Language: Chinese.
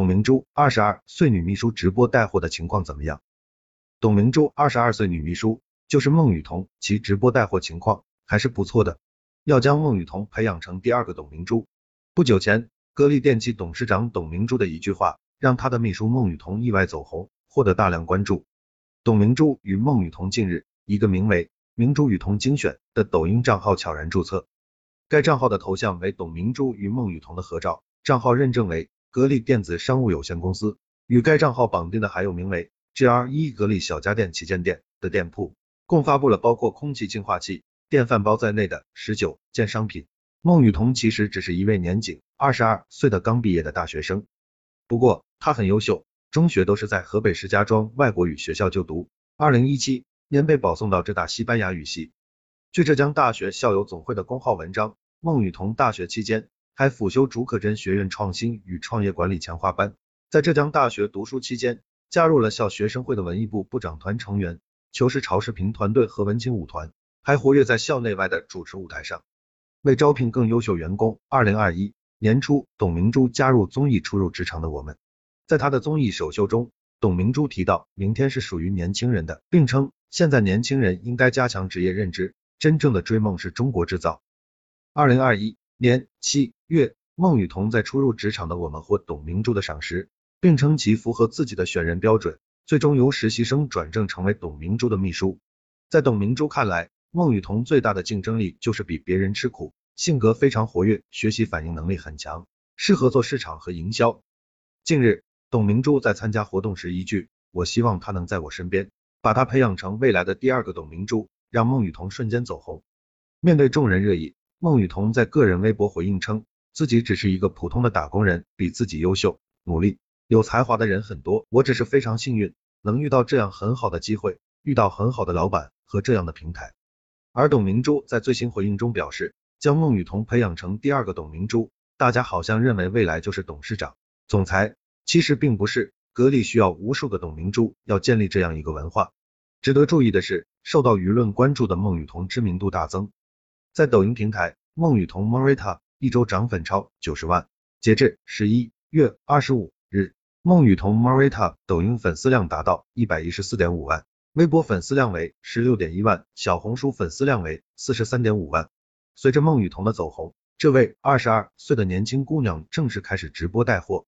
董明珠，二十二岁女秘书直播带货的情况怎么样？董明珠，二十二岁女秘书，就是孟雨桐，其直播带货情况还是不错的。要将孟雨桐培养成第二个董明珠。不久前，格力电器董事长董明珠的一句话，让他的秘书孟雨桐意外走红，获得大量关注。董明珠与孟雨桐近日，一个名为“明珠雨桐精选”的抖音账号悄然注册，该账号的头像为董明珠与孟雨桐的合照，账号认证为。格力电子商务有限公司与该账号绑定的还有名为 GR 一格力小家电旗舰店的店铺，共发布了包括空气净化器、电饭煲在内的十九件商品。孟雨桐其实只是一位年仅二十二岁的刚毕业的大学生，不过她很优秀，中学都是在河北石家庄外国语学校就读，二零一七年被保送到浙大西班牙语系。据浙江大学校友总会的公号文章，孟雨桐大学期间。还辅修竺可桢学院创新与创业管理强化班，在浙江大学读书期间，加入了校学生会的文艺部部长团成员、求是潮视频团队和文青舞团，还活跃在校内外的主持舞台上。为招聘更优秀员工，二零二一年初，董明珠加入综艺《初入职场的我们》。在她的综艺首秀中，董明珠提到，明天是属于年轻人的，并称现在年轻人应该加强职业认知，真正的追梦是中国制造。二零二一年七。月，孟雨桐在初入职场的我们获董明珠的赏识，并称其符合自己的选人标准，最终由实习生转正成为董明珠的秘书。在董明珠看来，孟雨桐最大的竞争力就是比别人吃苦，性格非常活跃，学习反应能力很强，适合做市场和营销。近日，董明珠在参加活动时一句“我希望他能在我身边”，把他培养成未来的第二个董明珠，让孟雨桐瞬间走红。面对众人热议，孟雨桐在个人微博回应称。自己只是一个普通的打工人，比自己优秀、努力、有才华的人很多，我只是非常幸运，能遇到这样很好的机会，遇到很好的老板和这样的平台。而董明珠在最新回应中表示，将孟雨桐培养成第二个董明珠，大家好像认为未来就是董事长、总裁，其实并不是，格力需要无数个董明珠，要建立这样一个文化。值得注意的是，受到舆论关注的孟雨桐知名度大增，在抖音平台，孟雨桐 Marita。一周涨粉超九十万，截至十一月二十五日，孟雨桐 Marita 抖音粉丝量达到一百一十四点五万，微博粉丝量为十六点一万，小红书粉丝量为四十三点五万。随着孟雨桐的走红，这位二十二岁的年轻姑娘正式开始直播带货。